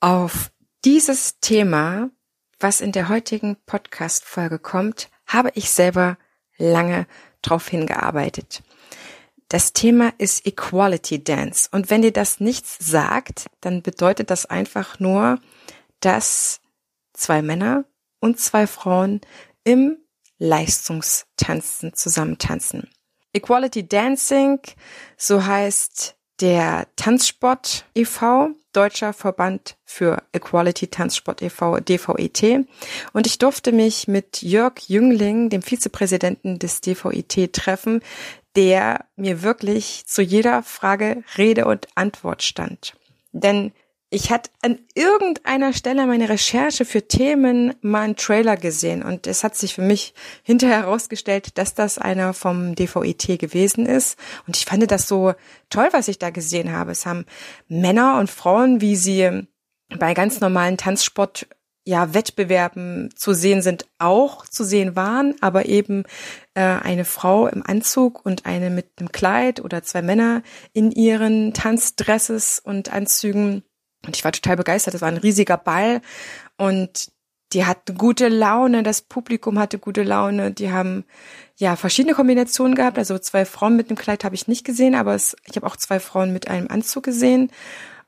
Auf dieses Thema, was in der heutigen Podcast-Folge kommt, habe ich selber lange drauf hingearbeitet. Das Thema ist Equality Dance. Und wenn dir das nichts sagt, dann bedeutet das einfach nur, dass zwei Männer und zwei Frauen im Leistungstanzen zusammentanzen. Equality Dancing, so heißt der Tanzsport e.V., Deutscher Verband für Equality Tanzsport e.V., DVET. Und ich durfte mich mit Jörg Jüngling, dem Vizepräsidenten des DVET, treffen, der mir wirklich zu jeder Frage Rede und Antwort stand. Denn ich hatte an irgendeiner Stelle meine Recherche für Themen mal einen Trailer gesehen und es hat sich für mich hinterher herausgestellt, dass das einer vom DVIT gewesen ist und ich fand das so toll, was ich da gesehen habe. Es haben Männer und Frauen, wie sie bei ganz normalen Tanzsport ja, Wettbewerben zu sehen sind, auch zu sehen waren, aber eben äh, eine Frau im Anzug und eine mit einem Kleid oder zwei Männer in ihren Tanzdresses und Anzügen und ich war total begeistert. Das war ein riesiger Ball und die hatten gute Laune, das Publikum hatte gute Laune, die haben ja verschiedene Kombinationen gehabt. Also zwei Frauen mit einem Kleid habe ich nicht gesehen, aber es, ich habe auch zwei Frauen mit einem Anzug gesehen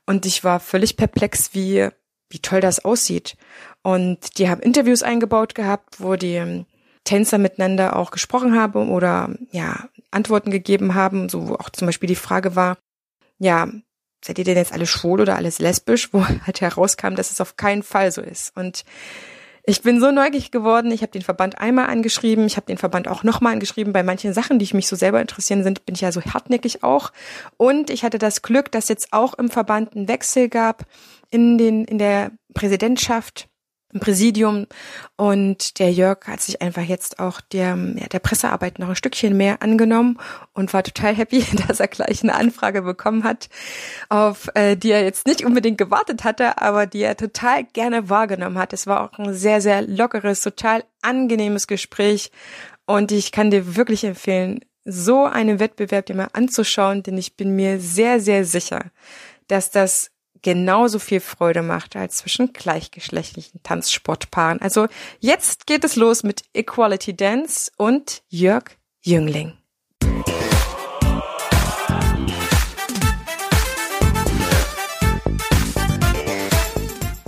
und ich war völlig perplex, wie wie toll das aussieht. Und die haben Interviews eingebaut gehabt, wo die Tänzer miteinander auch gesprochen haben oder ja Antworten gegeben haben, so wo auch zum Beispiel die Frage war, ja seid ihr denn jetzt alle schwul oder alles lesbisch, wo halt herauskam, dass es auf keinen Fall so ist. Und ich bin so neugierig geworden. Ich habe den Verband einmal angeschrieben. Ich habe den Verband auch nochmal angeschrieben. Bei manchen Sachen, die ich mich so selber interessieren sind, bin ich ja so hartnäckig auch. Und ich hatte das Glück, dass jetzt auch im Verband einen Wechsel gab in den in der Präsidentschaft im Präsidium und der Jörg hat sich einfach jetzt auch der, ja, der Pressearbeit noch ein Stückchen mehr angenommen und war total happy, dass er gleich eine Anfrage bekommen hat, auf äh, die er jetzt nicht unbedingt gewartet hatte, aber die er total gerne wahrgenommen hat. Es war auch ein sehr, sehr lockeres, total angenehmes Gespräch und ich kann dir wirklich empfehlen, so einen Wettbewerb dir mal anzuschauen, denn ich bin mir sehr, sehr sicher, dass das genauso viel Freude macht als zwischen gleichgeschlechtlichen Tanzsportpaaren. Also jetzt geht es los mit Equality Dance und Jörg Jüngling.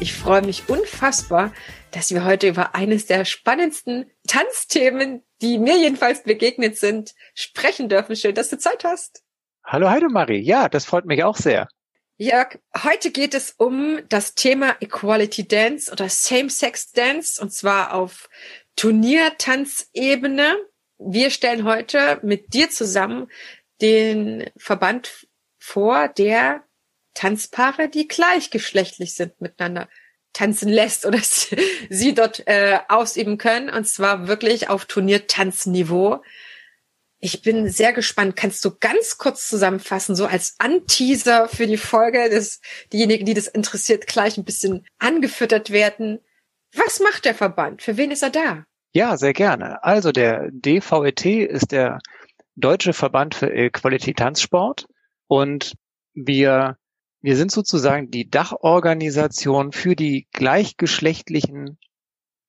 Ich freue mich unfassbar, dass wir heute über eines der spannendsten Tanzthemen, die mir jedenfalls begegnet sind, sprechen dürfen. Schön, dass du Zeit hast. Hallo Heidemarie. Ja, das freut mich auch sehr. Jörg, heute geht es um das Thema Equality Dance oder Same-Sex Dance und zwar auf Turniertanzebene. Wir stellen heute mit dir zusammen den Verband vor, der Tanzpaare, die gleichgeschlechtlich sind, miteinander tanzen lässt oder sie dort äh, ausüben können. Und zwar wirklich auf Turniertanzniveau. Ich bin sehr gespannt. Kannst du ganz kurz zusammenfassen, so als Anteaser für die Folge, dass diejenigen, die das interessiert, gleich ein bisschen angefüttert werden? Was macht der Verband? Für wen ist er da? Ja, sehr gerne. Also der DVET ist der Deutsche Verband für Qualität Tanzsport und wir wir sind sozusagen die Dachorganisation für die gleichgeschlechtlichen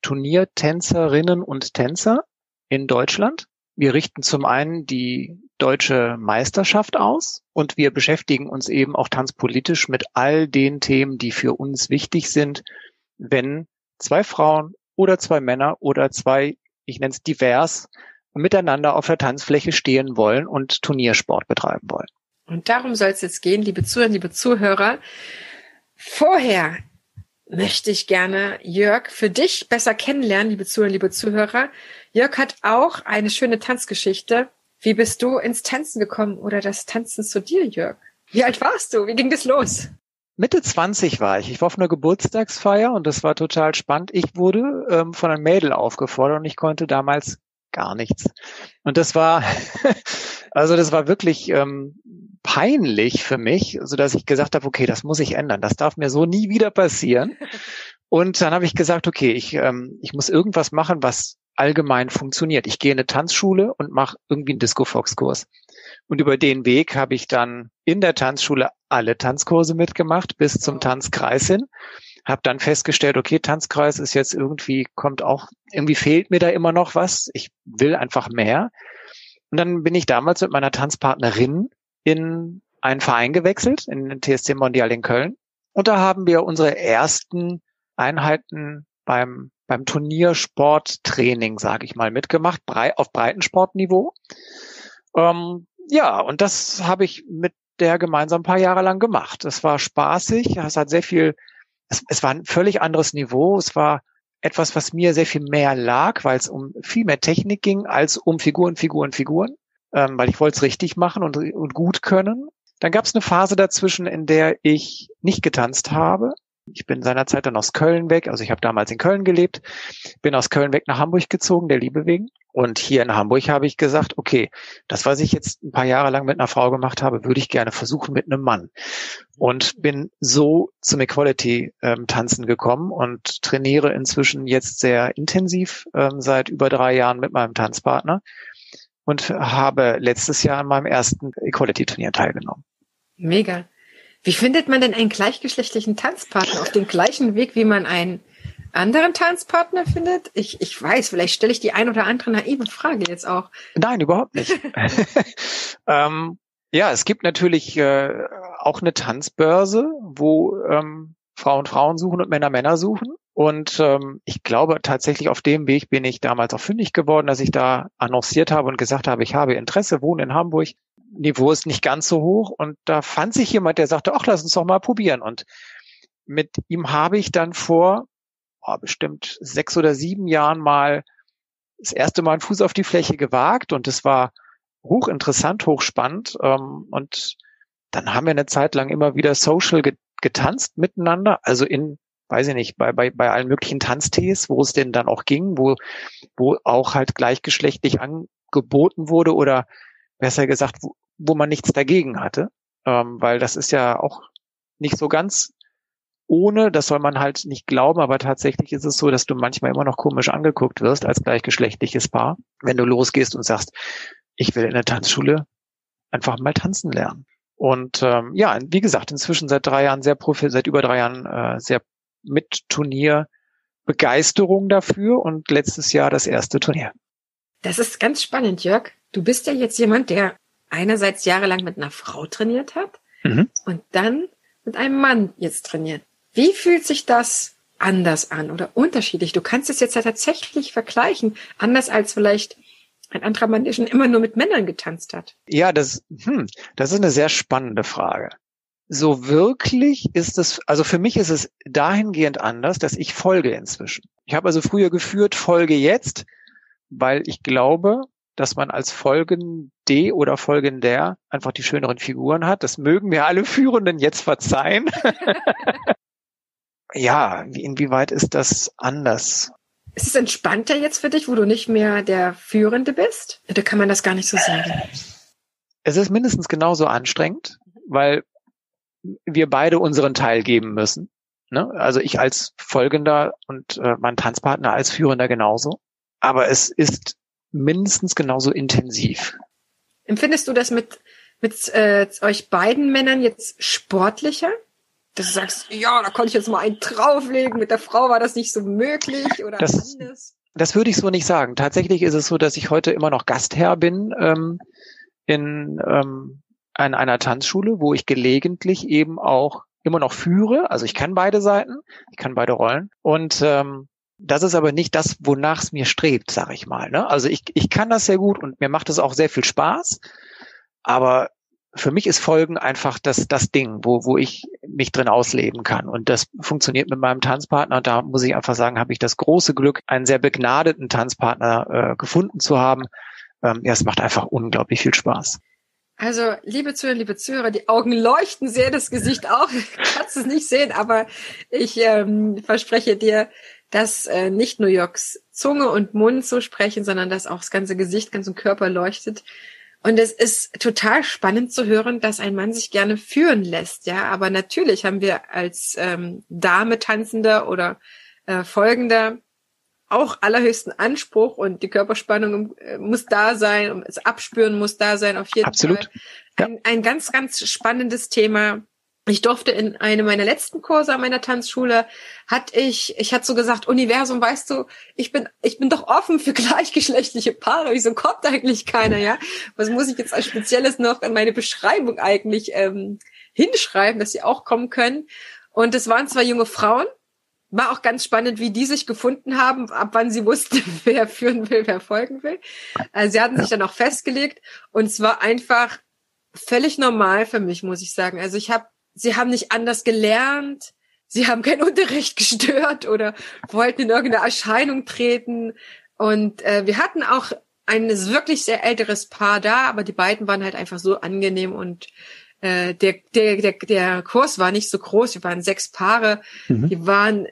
Turniertänzerinnen und Tänzer in Deutschland. Wir richten zum einen die deutsche Meisterschaft aus und wir beschäftigen uns eben auch tanzpolitisch mit all den Themen, die für uns wichtig sind, wenn zwei Frauen oder zwei Männer oder zwei, ich nenne es divers, miteinander auf der Tanzfläche stehen wollen und Turniersport betreiben wollen. Und darum soll es jetzt gehen, liebe Zuhörer, liebe Zuhörer. Vorher möchte ich gerne Jörg für dich besser kennenlernen, liebe Zuhörer, liebe Zuhörer. Jörg hat auch eine schöne Tanzgeschichte. Wie bist du ins Tanzen gekommen oder das Tanzen zu dir, Jörg? Wie alt warst du? Wie ging das los? Mitte 20 war ich. Ich war auf einer Geburtstagsfeier und das war total spannend. Ich wurde ähm, von einem Mädel aufgefordert und ich konnte damals gar nichts. Und das war, also das war wirklich ähm, peinlich für mich, so dass ich gesagt habe, okay, das muss ich ändern. Das darf mir so nie wieder passieren. Und dann habe ich gesagt, okay, ich, ähm, ich muss irgendwas machen, was allgemein funktioniert. Ich gehe in eine Tanzschule und mache irgendwie einen Disco-Fox-Kurs. Und über den Weg habe ich dann in der Tanzschule alle Tanzkurse mitgemacht, bis zum Tanzkreis hin. Habe dann festgestellt, okay, Tanzkreis ist jetzt irgendwie, kommt auch, irgendwie fehlt mir da immer noch was. Ich will einfach mehr. Und dann bin ich damals mit meiner Tanzpartnerin in einen Verein gewechselt, in den TSC Mondial in Köln. Und da haben wir unsere ersten Einheiten beim, beim Turniersporttraining, sage ich mal, mitgemacht, brei auf Breitensportniveau. Ähm, ja, und das habe ich mit der gemeinsam ein paar Jahre lang gemacht. Es war spaßig, es hat sehr viel, es, es war ein völlig anderes Niveau, es war etwas, was mir sehr viel mehr lag, weil es um viel mehr Technik ging als um Figuren, Figuren, Figuren, ähm, weil ich wollte es richtig machen und, und gut können. Dann gab es eine Phase dazwischen, in der ich nicht getanzt habe. Ich bin seinerzeit dann aus Köln weg, also ich habe damals in Köln gelebt, bin aus Köln weg nach Hamburg gezogen, der Liebe wegen. Und hier in Hamburg habe ich gesagt, okay, das, was ich jetzt ein paar Jahre lang mit einer Frau gemacht habe, würde ich gerne versuchen mit einem Mann. Und bin so zum Equality ähm, gekommen und trainiere inzwischen jetzt sehr intensiv ähm, seit über drei Jahren mit meinem Tanzpartner und habe letztes Jahr an meinem ersten Equality-Turnier teilgenommen. Mega. Wie findet man denn einen gleichgeschlechtlichen Tanzpartner auf dem gleichen Weg, wie man einen anderen Tanzpartner findet? Ich, ich weiß, vielleicht stelle ich die ein oder andere naive Frage jetzt auch. Nein, überhaupt nicht. ähm, ja, es gibt natürlich äh, auch eine Tanzbörse, wo ähm, Frauen Frauen suchen und Männer Männer suchen. Und ähm, ich glaube tatsächlich auf dem Weg bin ich damals auch fündig geworden, dass ich da annonciert habe und gesagt habe, ich habe Interesse, wohne in Hamburg, Niveau ist nicht ganz so hoch. Und da fand sich jemand, der sagte, ach, lass uns doch mal probieren. Und mit ihm habe ich dann vor oh, bestimmt sechs oder sieben Jahren mal das erste Mal einen Fuß auf die Fläche gewagt. Und es war hochinteressant, hochspannend. Ähm, und dann haben wir eine Zeit lang immer wieder social getanzt miteinander, also in weiß ich nicht, bei, bei, bei allen möglichen Tanztees, wo es denn dann auch ging, wo, wo auch halt gleichgeschlechtlich angeboten wurde oder besser gesagt, wo, wo man nichts dagegen hatte, ähm, weil das ist ja auch nicht so ganz ohne, das soll man halt nicht glauben, aber tatsächlich ist es so, dass du manchmal immer noch komisch angeguckt wirst als gleichgeschlechtliches Paar, wenn du losgehst und sagst, ich will in der Tanzschule einfach mal tanzen lernen. Und ähm, ja, wie gesagt, inzwischen seit drei Jahren sehr profi, seit über drei Jahren äh, sehr mit Turnier Begeisterung dafür und letztes Jahr das erste Turnier. Das ist ganz spannend, Jörg. Du bist ja jetzt jemand, der einerseits jahrelang mit einer Frau trainiert hat mhm. und dann mit einem Mann jetzt trainiert. Wie fühlt sich das anders an oder unterschiedlich? Du kannst es jetzt ja tatsächlich vergleichen, anders als vielleicht ein anderer Mann, der schon immer nur mit Männern getanzt hat. Ja, das, hm, das ist eine sehr spannende Frage. So wirklich ist es, also für mich ist es dahingehend anders, dass ich folge inzwischen. Ich habe also früher geführt, folge jetzt, weil ich glaube, dass man als Folgende oder Folgender einfach die schöneren Figuren hat. Das mögen mir alle Führenden jetzt verzeihen. ja, inwieweit ist das anders? Ist es entspannter jetzt für dich, wo du nicht mehr der Führende bist? Oder kann man das gar nicht so sagen? Es ist mindestens genauso anstrengend, weil wir beide unseren Teil geben müssen. Ne? Also ich als Folgender und äh, mein Tanzpartner als Führender genauso. Aber es ist mindestens genauso intensiv. Empfindest du das mit, mit äh, euch beiden Männern jetzt sportlicher? Dass du sagst, ja, da konnte ich jetzt mal einen drauflegen, mit der Frau war das nicht so möglich oder das, anders? Das würde ich so nicht sagen. Tatsächlich ist es so, dass ich heute immer noch Gastherr bin ähm, in, ähm, an einer Tanzschule, wo ich gelegentlich eben auch immer noch führe. Also ich kann beide Seiten, ich kann beide Rollen. Und ähm, das ist aber nicht das, wonach es mir strebt, sag ich mal. Ne? Also ich, ich kann das sehr gut und mir macht es auch sehr viel Spaß. Aber für mich ist Folgen einfach das, das Ding, wo, wo ich mich drin ausleben kann. Und das funktioniert mit meinem Tanzpartner. Da muss ich einfach sagen, habe ich das große Glück, einen sehr begnadeten Tanzpartner äh, gefunden zu haben. Ähm, ja, es macht einfach unglaublich viel Spaß. Also, liebe Zuhörer, liebe Zuhörer, die Augen leuchten sehr, das Gesicht auch. Kannst es nicht sehen, aber ich ähm, verspreche dir, dass äh, nicht New Yorks Zunge und Mund so sprechen, sondern dass auch das ganze Gesicht, ganzen Körper leuchtet. Und es ist total spannend zu hören, dass ein Mann sich gerne führen lässt, ja. Aber natürlich haben wir als ähm, Dame Tanzender oder äh, Folgender auch allerhöchsten Anspruch und die Körperspannung äh, muss da sein und das Abspüren muss da sein, auf jeden Absolut. Fall. Ein, ein ganz, ganz spannendes Thema. Ich durfte in einem meiner letzten Kurse an meiner Tanzschule, hatte ich, ich hatte so gesagt, Universum, weißt du, ich bin, ich bin doch offen für gleichgeschlechtliche Paare. Wieso kommt eigentlich keiner, ja? Was muss ich jetzt als Spezielles noch an meine Beschreibung eigentlich ähm, hinschreiben, dass sie auch kommen können? Und es waren zwei junge Frauen, war auch ganz spannend, wie die sich gefunden haben, ab wann sie wussten, wer führen will, wer folgen will. Also sie hatten sich dann auch festgelegt und es war einfach völlig normal für mich, muss ich sagen. Also ich habe, sie haben nicht anders gelernt, sie haben keinen Unterricht gestört oder wollten in irgendeine Erscheinung treten. Und äh, wir hatten auch ein wirklich sehr älteres Paar da, aber die beiden waren halt einfach so angenehm und äh, der, der, der, der Kurs war nicht so groß, wir waren sechs Paare, mhm. die waren,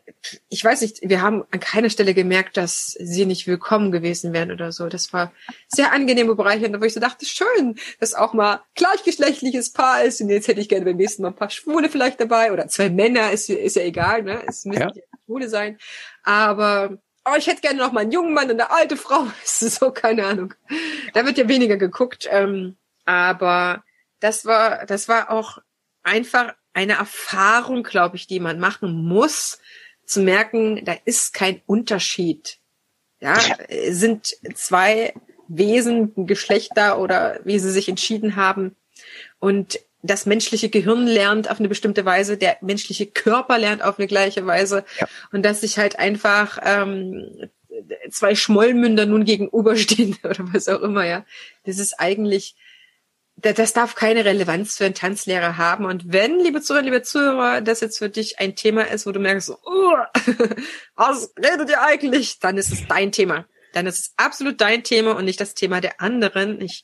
ich weiß nicht, wir haben an keiner Stelle gemerkt, dass sie nicht willkommen gewesen wären oder so. Das war sehr angenehme bereichernd, wo ich so dachte, schön, dass auch mal gleichgeschlechtliches Paar ist und jetzt hätte ich gerne beim nächsten Mal ein paar Schwule vielleicht dabei oder zwei Männer, ist, ist ja egal, ne? Es müssen ja. Schwule sein. Aber oh, ich hätte gerne noch mal einen jungen Mann und eine alte Frau. So, keine Ahnung. Da wird ja weniger geguckt. Ähm, aber das war, das war auch einfach eine Erfahrung, glaube ich, die man machen muss, zu merken, da ist kein Unterschied. Ja, sind zwei Wesen, Geschlechter oder wie sie sich entschieden haben. Und das menschliche Gehirn lernt auf eine bestimmte Weise, der menschliche Körper lernt auf eine gleiche Weise. Ja. Und dass sich halt einfach ähm, zwei Schmollmünder nun gegenüberstehen oder was auch immer, ja. Das ist eigentlich das darf keine Relevanz für einen Tanzlehrer haben. Und wenn, liebe Zuhörer, liebe Zuhörer, das jetzt für dich ein Thema ist, wo du merkst, oh, was redet ihr eigentlich? Dann ist es dein Thema. Dann ist es absolut dein Thema und nicht das Thema der anderen. Ich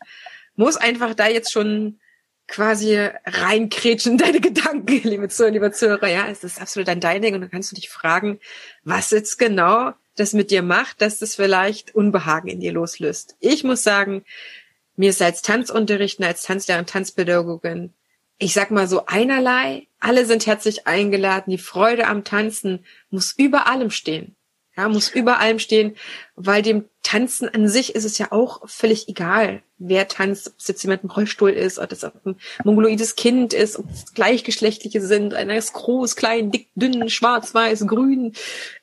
muss einfach da jetzt schon quasi reinkrätschen, deine Gedanken, liebe Zuhörer, liebe Zuhörer. Ja, es ist absolut dein Ding und dann kannst du dich fragen, was jetzt genau das mit dir macht, dass das vielleicht Unbehagen in dir loslöst. Ich muss sagen, mir ist als Tanzunterrichten, als Tanzlehrerin, Tanzpädagogin, ich sag mal so einerlei, alle sind herzlich eingeladen, die Freude am Tanzen muss über allem stehen. Ja, muss über allem stehen, weil dem Tanzen an sich ist es ja auch völlig egal, wer tanzt, ob es jetzt jemand im Rollstuhl ist, ob es ein mongoloides Kind ist, ob es gleichgeschlechtliche sind, einer ist groß, klein, dick, dünn, schwarz, weiß, grün,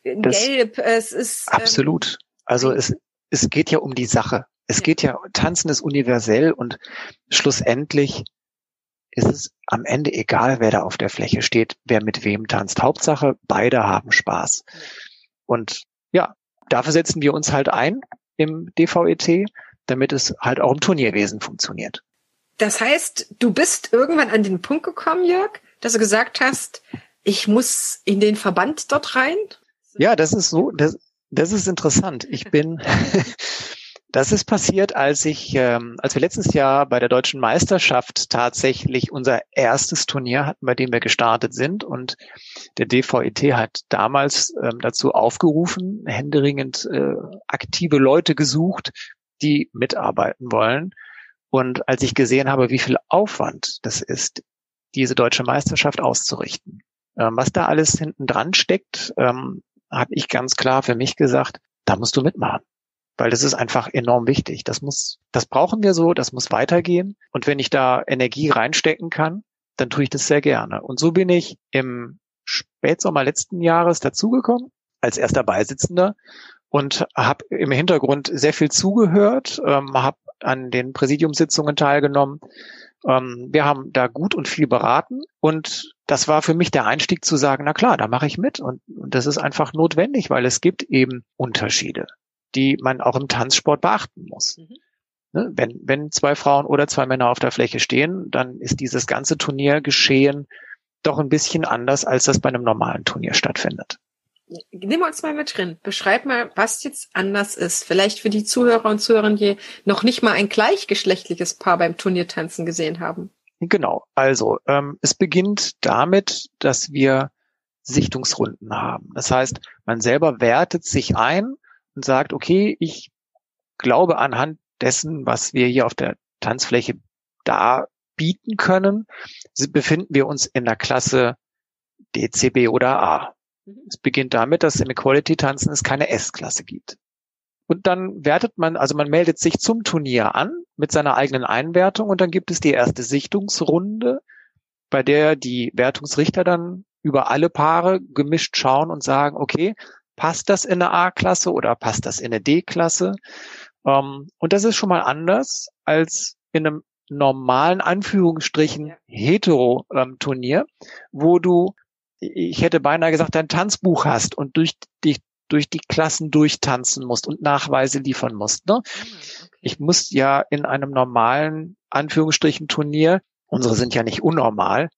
das gelb. Es ist ähm, absolut. Also es es geht ja um die Sache. Es geht ja, Tanzen ist universell und schlussendlich ist es am Ende egal, wer da auf der Fläche steht, wer mit wem tanzt. Hauptsache, beide haben Spaß. Und ja, dafür setzen wir uns halt ein im DVET, damit es halt auch im Turnierwesen funktioniert. Das heißt, du bist irgendwann an den Punkt gekommen, Jörg, dass du gesagt hast, ich muss in den Verband dort rein? Ja, das ist so, das, das ist interessant. Ich bin, Das ist passiert, als ich, ähm, als wir letztes Jahr bei der deutschen Meisterschaft tatsächlich unser erstes Turnier hatten, bei dem wir gestartet sind. Und der DVET hat damals ähm, dazu aufgerufen, händeringend äh, aktive Leute gesucht, die mitarbeiten wollen. Und als ich gesehen habe, wie viel Aufwand das ist, diese deutsche Meisterschaft auszurichten, ähm, was da alles hinten dran steckt, ähm, habe ich ganz klar für mich gesagt, da musst du mitmachen weil das ist einfach enorm wichtig. Das muss, das brauchen wir so, das muss weitergehen. Und wenn ich da Energie reinstecken kann, dann tue ich das sehr gerne. Und so bin ich im Spätsommer letzten Jahres dazugekommen als erster Beisitzender und habe im Hintergrund sehr viel zugehört, ähm, habe an den Präsidiumssitzungen teilgenommen. Ähm, wir haben da gut und viel beraten und das war für mich der Einstieg zu sagen, na klar, da mache ich mit und, und das ist einfach notwendig, weil es gibt eben Unterschiede die man auch im Tanzsport beachten muss. Mhm. Ne? Wenn, wenn zwei Frauen oder zwei Männer auf der Fläche stehen, dann ist dieses ganze Turnier geschehen doch ein bisschen anders, als das bei einem normalen Turnier stattfindet. Nehmen wir uns mal mit drin. Beschreib mal, was jetzt anders ist. Vielleicht für die Zuhörer und Zuhörerinnen, die noch nicht mal ein gleichgeschlechtliches Paar beim Turniertanzen gesehen haben. Genau. Also ähm, es beginnt damit, dass wir Sichtungsrunden haben. Das heißt, man selber wertet sich ein und sagt, okay, ich glaube anhand dessen, was wir hier auf der Tanzfläche da bieten können, befinden wir uns in der Klasse DCB oder A. Mhm. Es beginnt damit, dass im Equality-Tanzen es keine S-Klasse gibt. Und dann wertet man, also man meldet sich zum Turnier an mit seiner eigenen Einwertung und dann gibt es die erste Sichtungsrunde, bei der die Wertungsrichter dann über alle Paare gemischt schauen und sagen, okay, passt das in eine A-Klasse oder passt das in eine D-Klasse? Ähm, und das ist schon mal anders als in einem normalen Anführungsstrichen Hetero-Turnier, wo du, ich hätte beinahe gesagt, dein Tanzbuch hast und durch die, durch die Klassen durchtanzen musst und Nachweise liefern musst. Ne? Ah. Ich muss ja in einem normalen Anführungsstrichen Turnier, unsere sind ja nicht unnormal,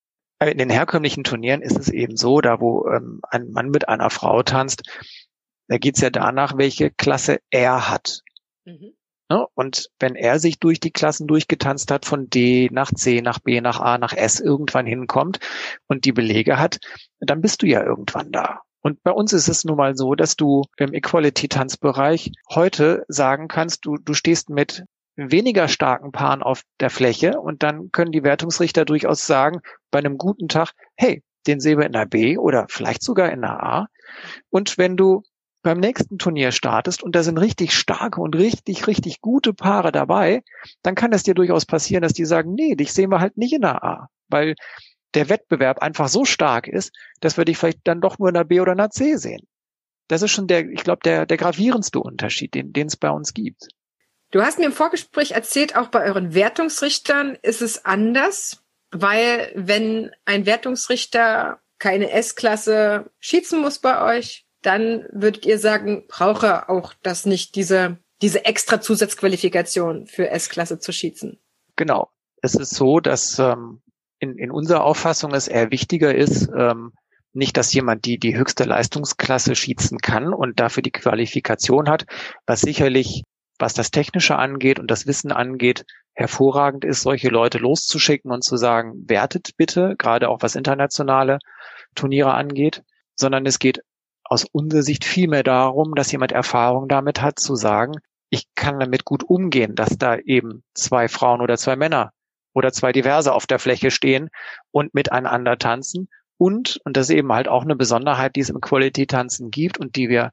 in den herkömmlichen Turnieren ist es eben so, da wo ähm, ein Mann mit einer Frau tanzt, da geht's ja danach, welche Klasse er hat. Mhm. Ne? Und wenn er sich durch die Klassen durchgetanzt hat, von D nach C, nach B, nach A, nach S irgendwann hinkommt und die Belege hat, dann bist du ja irgendwann da. Und bei uns ist es nun mal so, dass du im Equality-Tanzbereich heute sagen kannst, du, du stehst mit weniger starken Paaren auf der Fläche und dann können die Wertungsrichter durchaus sagen, bei einem guten Tag, hey, den sehen wir in der B oder vielleicht sogar in der A. Und wenn du beim nächsten Turnier startest und da sind richtig starke und richtig, richtig gute Paare dabei, dann kann es dir durchaus passieren, dass die sagen, nee, dich sehen wir halt nicht in der A, weil der Wettbewerb einfach so stark ist, dass wir dich vielleicht dann doch nur in der B oder in der C sehen. Das ist schon der, ich glaube, der, der gravierendste Unterschied, den, den es bei uns gibt. Du hast mir im Vorgespräch erzählt, auch bei euren Wertungsrichtern ist es anders, weil wenn ein Wertungsrichter keine S-Klasse schießen muss bei euch, dann würdet ihr sagen, brauche auch das nicht, diese, diese extra Zusatzqualifikation für S-Klasse zu schießen. Genau. Es ist so, dass ähm, in, in unserer Auffassung es eher wichtiger ist, ähm, nicht, dass jemand die, die höchste Leistungsklasse schießen kann und dafür die Qualifikation hat, was sicherlich, was das Technische angeht und das Wissen angeht, hervorragend ist, solche Leute loszuschicken und zu sagen, wertet bitte, gerade auch was internationale Turniere angeht, sondern es geht aus unserer Sicht vielmehr darum, dass jemand Erfahrung damit hat, zu sagen, ich kann damit gut umgehen, dass da eben zwei Frauen oder zwei Männer oder zwei Diverse auf der Fläche stehen und miteinander tanzen. Und, und das ist eben halt auch eine Besonderheit, die es im Quality-Tanzen gibt und die wir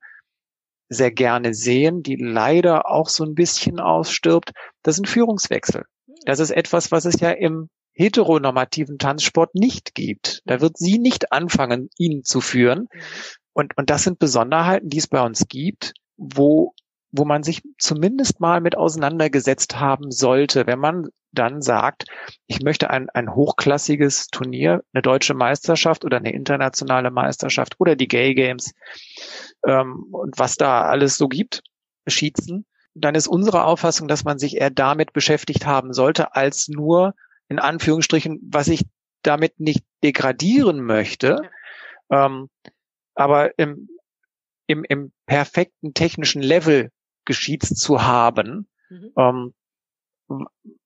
sehr gerne sehen, die leider auch so ein bisschen ausstirbt, das sind Führungswechsel. Das ist etwas, was es ja im heteronormativen Tanzsport nicht gibt. Da wird sie nicht anfangen, ihn zu führen, und, und das sind Besonderheiten, die es bei uns gibt, wo, wo man sich zumindest mal mit auseinandergesetzt haben sollte, wenn man dann sagt, ich möchte ein, ein hochklassiges Turnier, eine deutsche Meisterschaft oder eine internationale Meisterschaft oder die Gay Games ähm, und was da alles so gibt, schießen, dann ist unsere Auffassung, dass man sich eher damit beschäftigt haben sollte, als nur in Anführungsstrichen, was ich damit nicht degradieren möchte, ja. ähm, aber im, im, im perfekten technischen Level geschieht's zu haben, mhm. ähm,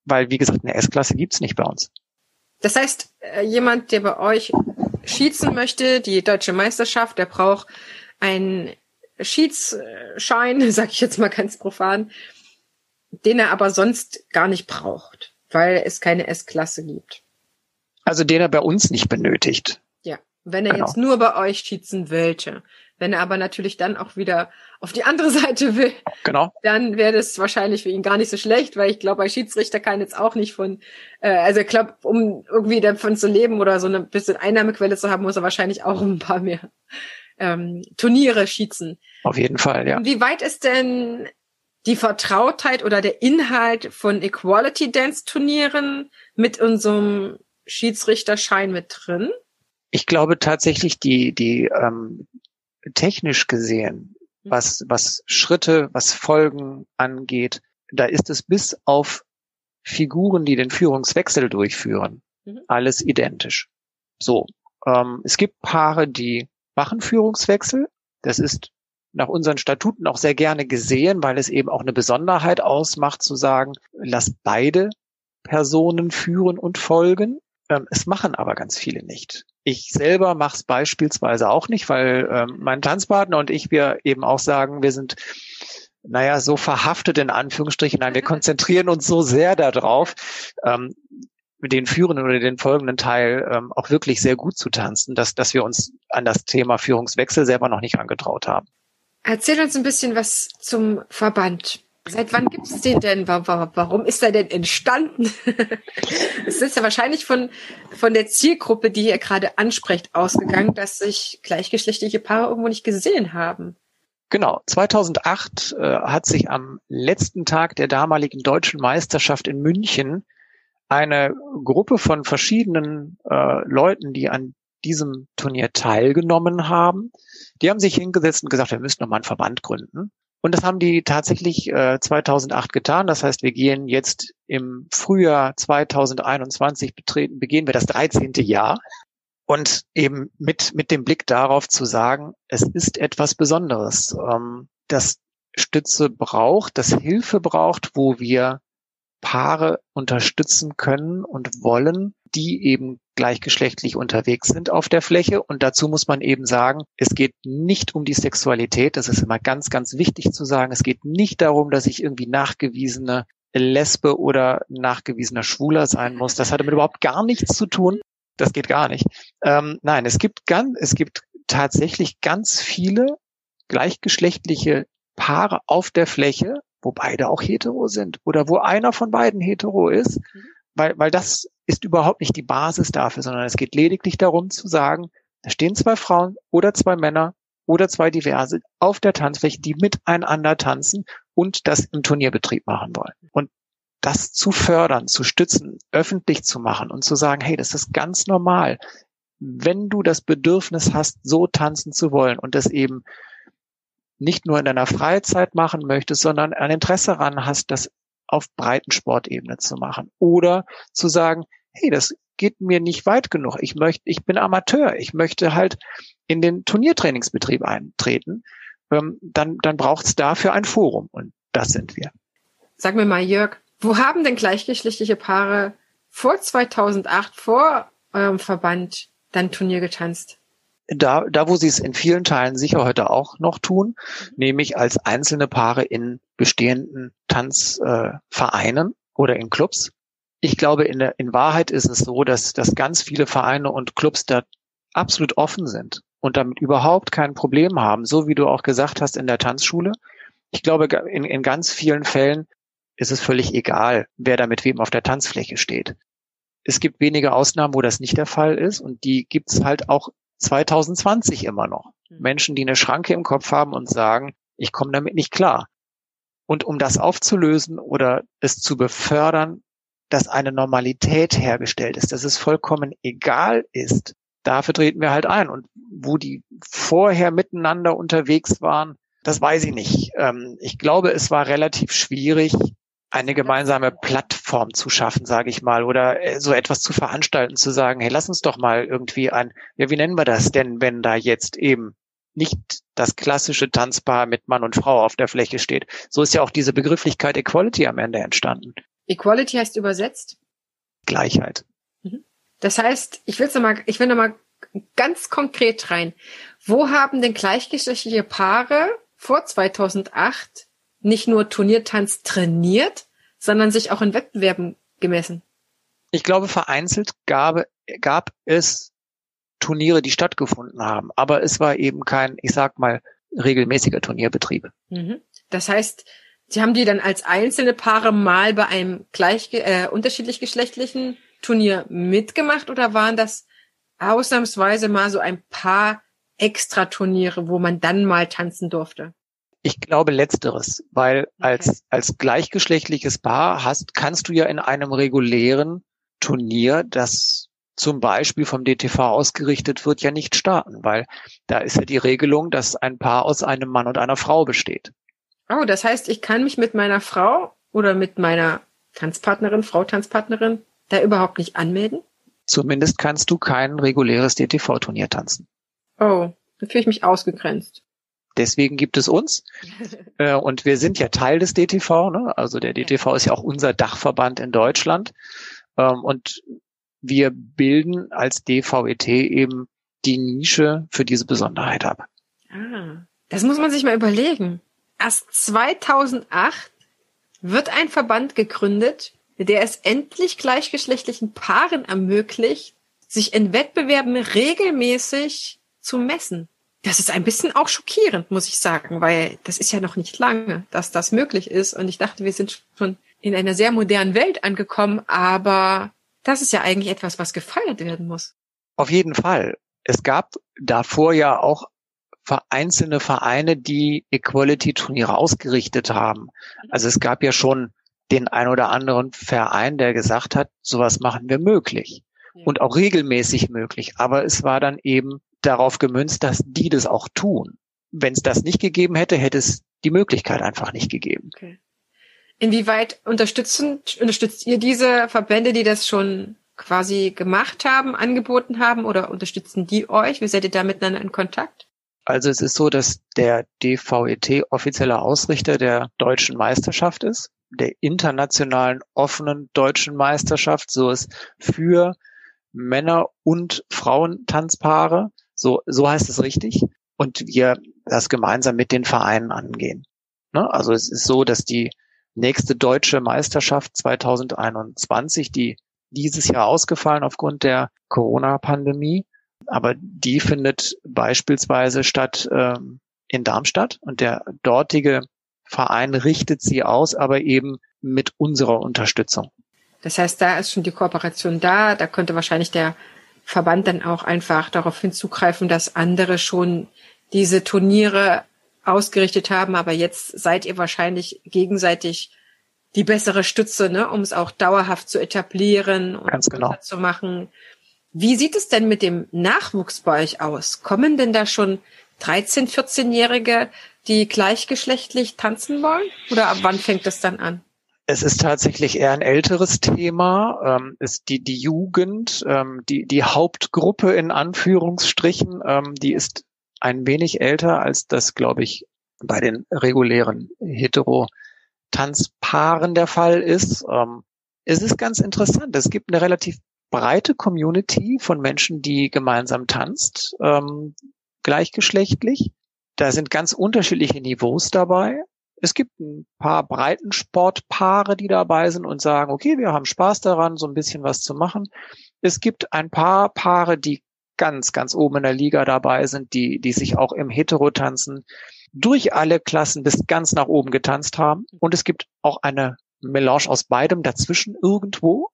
weil, wie gesagt, eine S-Klasse gibt's nicht bei uns. Das heißt, äh, jemand, der bei euch schießen möchte, die deutsche Meisterschaft, der braucht einen Schiedsschein, sag ich jetzt mal ganz profan, den er aber sonst gar nicht braucht, weil es keine S-Klasse gibt. Also den er bei uns nicht benötigt. Wenn er genau. jetzt nur bei euch schießen wollte. Wenn er aber natürlich dann auch wieder auf die andere Seite will, genau. dann wäre das wahrscheinlich für ihn gar nicht so schlecht, weil ich glaube, ein Schiedsrichter kann jetzt auch nicht von, äh, also ich glaube, um irgendwie davon zu leben oder so eine bisschen Einnahmequelle zu haben, muss er wahrscheinlich auch ein paar mehr ähm, Turniere schießen. Auf jeden Fall, ja. Wie weit ist denn die Vertrautheit oder der Inhalt von Equality Dance Turnieren mit unserem Schiedsrichterschein mit drin? Ich glaube tatsächlich, die, die ähm, technisch gesehen, mhm. was, was Schritte, was Folgen angeht, da ist es bis auf Figuren, die den Führungswechsel durchführen, mhm. alles identisch. So, ähm, es gibt Paare, die machen Führungswechsel, Das ist nach unseren Statuten auch sehr gerne gesehen, weil es eben auch eine Besonderheit ausmacht, zu sagen, lass beide Personen führen und folgen. Ähm, es machen aber ganz viele nicht. Ich selber mache es beispielsweise auch nicht, weil ähm, mein Tanzpartner und ich wir eben auch sagen, wir sind naja, so verhaftet in Anführungsstrichen. Nein, wir konzentrieren uns so sehr darauf, ähm, den führenden oder den folgenden Teil ähm, auch wirklich sehr gut zu tanzen, dass, dass wir uns an das Thema Führungswechsel selber noch nicht angetraut haben. Erzähl uns ein bisschen was zum Verband. Seit wann gibt es den denn? Warum ist er denn entstanden? es ist ja wahrscheinlich von, von der Zielgruppe, die ihr gerade ansprecht, ausgegangen, dass sich gleichgeschlechtliche Paare irgendwo nicht gesehen haben. Genau, 2008 äh, hat sich am letzten Tag der damaligen deutschen Meisterschaft in München eine Gruppe von verschiedenen äh, Leuten, die an diesem Turnier teilgenommen haben, die haben sich hingesetzt und gesagt, wir müssen nochmal einen Verband gründen. Und das haben die tatsächlich äh, 2008 getan. Das heißt, wir gehen jetzt im Frühjahr 2021 betreten, begehen wir das 13. Jahr. Und eben mit, mit dem Blick darauf zu sagen, es ist etwas Besonderes, ähm, das Stütze braucht, das Hilfe braucht, wo wir Paare unterstützen können und wollen, die eben gleichgeschlechtlich unterwegs sind auf der Fläche. Und dazu muss man eben sagen, es geht nicht um die Sexualität. Das ist immer ganz, ganz wichtig zu sagen. Es geht nicht darum, dass ich irgendwie nachgewiesene Lesbe oder nachgewiesener Schwuler sein muss. Das hat damit überhaupt gar nichts zu tun. Das geht gar nicht. Ähm, nein, es gibt ganz, es gibt tatsächlich ganz viele gleichgeschlechtliche Paare auf der Fläche, wo beide auch hetero sind oder wo einer von beiden hetero ist, mhm. weil, weil das ist überhaupt nicht die Basis dafür, sondern es geht lediglich darum zu sagen, da stehen zwei Frauen oder zwei Männer oder zwei Diverse auf der Tanzfläche, die miteinander tanzen und das im Turnierbetrieb machen wollen. Und das zu fördern, zu stützen, öffentlich zu machen und zu sagen, hey, das ist ganz normal. Wenn du das Bedürfnis hast, so tanzen zu wollen und das eben nicht nur in deiner Freizeit machen möchtest, sondern ein Interesse daran hast, das auf Breitensportebene zu machen. Oder zu sagen, hey, das geht mir nicht weit genug. Ich möchte, ich bin Amateur. Ich möchte halt in den Turniertrainingsbetrieb eintreten. Ähm, dann, dann braucht es dafür ein Forum. Und das sind wir. Sag mir mal, Jörg, wo haben denn gleichgeschlechtliche Paare vor 2008, vor eurem Verband, dann Turnier getanzt? Da, da wo sie es in vielen Teilen sicher heute auch noch tun, nämlich als einzelne Paare in bestehenden Tanzvereinen äh, oder in Clubs. Ich glaube, in, der, in Wahrheit ist es so, dass, dass ganz viele Vereine und Clubs da absolut offen sind und damit überhaupt kein Problem haben, so wie du auch gesagt hast in der Tanzschule. Ich glaube, in, in ganz vielen Fällen ist es völlig egal, wer da mit wem auf der Tanzfläche steht. Es gibt wenige Ausnahmen, wo das nicht der Fall ist und die gibt es halt auch 2020 immer noch. Hm. Menschen, die eine Schranke im Kopf haben und sagen, ich komme damit nicht klar. Und um das aufzulösen oder es zu befördern, dass eine Normalität hergestellt ist, dass es vollkommen egal ist, dafür treten wir halt ein. Und wo die vorher miteinander unterwegs waren, das weiß ich nicht. Ähm, ich glaube, es war relativ schwierig, eine gemeinsame Plattform zu schaffen, sage ich mal, oder äh, so etwas zu veranstalten, zu sagen, hey, lass uns doch mal irgendwie ein, ja, wie nennen wir das denn, wenn da jetzt eben nicht das klassische Tanzpaar mit Mann und Frau auf der Fläche steht. So ist ja auch diese Begrifflichkeit Equality am Ende entstanden. Equality heißt übersetzt? Gleichheit. Mhm. Das heißt, ich will noch mal, ich will noch mal ganz konkret rein. Wo haben denn gleichgeschlechtliche Paare vor 2008 nicht nur Turniertanz trainiert, sondern sich auch in Wettbewerben gemessen? Ich glaube, vereinzelt gab, gab es Turniere, die stattgefunden haben, aber es war eben kein, ich sag mal, regelmäßiger Turnierbetrieb. Mhm. Das heißt, Sie haben die dann als einzelne Paare mal bei einem gleich äh, unterschiedlich geschlechtlichen Turnier mitgemacht oder waren das ausnahmsweise mal so ein paar extra Turniere, wo man dann mal tanzen durfte? Ich glaube letzteres, weil okay. als, als gleichgeschlechtliches Paar hast, kannst du ja in einem regulären Turnier, das zum Beispiel vom DTV ausgerichtet wird, ja nicht starten, weil da ist ja die Regelung, dass ein Paar aus einem Mann und einer Frau besteht. Oh, das heißt, ich kann mich mit meiner Frau oder mit meiner Tanzpartnerin, Frau Tanzpartnerin, da überhaupt nicht anmelden? Zumindest kannst du kein reguläres DTV-Turnier tanzen. Oh, dann fühle ich mich ausgegrenzt. Deswegen gibt es uns. äh, und wir sind ja Teil des DTV. Ne? Also der DTV ist ja auch unser Dachverband in Deutschland. Ähm, und wir bilden als DVET eben die Nische für diese Besonderheit ab. Ah, das muss man sich mal überlegen. Erst 2008 wird ein Verband gegründet, der es endlich gleichgeschlechtlichen Paaren ermöglicht, sich in Wettbewerben regelmäßig zu messen. Das ist ein bisschen auch schockierend, muss ich sagen, weil das ist ja noch nicht lange, dass das möglich ist. Und ich dachte, wir sind schon in einer sehr modernen Welt angekommen, aber das ist ja eigentlich etwas, was gefeiert werden muss. Auf jeden Fall. Es gab davor ja auch einzelne Vereine, die Equality-Turniere ausgerichtet haben. Also es gab ja schon den ein oder anderen Verein, der gesagt hat, sowas machen wir möglich ja. und auch regelmäßig möglich. Aber es war dann eben darauf gemünzt, dass die das auch tun. Wenn es das nicht gegeben hätte, hätte es die Möglichkeit einfach nicht gegeben. Okay. Inwieweit unterstützen, unterstützt ihr diese Verbände, die das schon quasi gemacht haben, angeboten haben oder unterstützen die euch? Wie seid ihr da miteinander in Kontakt? Also es ist so, dass der DVET offizieller Ausrichter der deutschen Meisterschaft ist, der internationalen offenen deutschen Meisterschaft, so ist für Männer und Frauentanzpaare, so, so heißt es richtig, und wir das gemeinsam mit den Vereinen angehen. Ne? Also es ist so, dass die nächste deutsche Meisterschaft 2021, die dieses Jahr ausgefallen aufgrund der Corona-Pandemie, aber die findet beispielsweise statt ähm, in Darmstadt und der dortige Verein richtet sie aus, aber eben mit unserer Unterstützung. Das heißt, da ist schon die Kooperation da. Da könnte wahrscheinlich der Verband dann auch einfach darauf hinzugreifen, dass andere schon diese Turniere ausgerichtet haben. Aber jetzt seid ihr wahrscheinlich gegenseitig die bessere Stütze, ne, um es auch dauerhaft zu etablieren und Ganz genau. zu machen. Wie sieht es denn mit dem Nachwuchs bei euch aus? Kommen denn da schon 13-, 14-Jährige, die gleichgeschlechtlich tanzen wollen? Oder ab wann fängt das dann an? Es ist tatsächlich eher ein älteres Thema. Ähm, ist die, die Jugend, ähm, die, die Hauptgruppe in Anführungsstrichen, ähm, die ist ein wenig älter als das, glaube ich, bei den regulären Hetero-Tanzpaaren der Fall ist. Ähm, es ist ganz interessant. Es gibt eine relativ breite Community von Menschen, die gemeinsam tanzt, ähm, gleichgeschlechtlich. Da sind ganz unterschiedliche Niveaus dabei. Es gibt ein paar Breitensportpaare, die dabei sind und sagen, okay, wir haben Spaß daran, so ein bisschen was zu machen. Es gibt ein paar Paare, die ganz, ganz oben in der Liga dabei sind, die, die sich auch im Heterotanzen durch alle Klassen bis ganz nach oben getanzt haben. Und es gibt auch eine Melange aus beidem dazwischen irgendwo.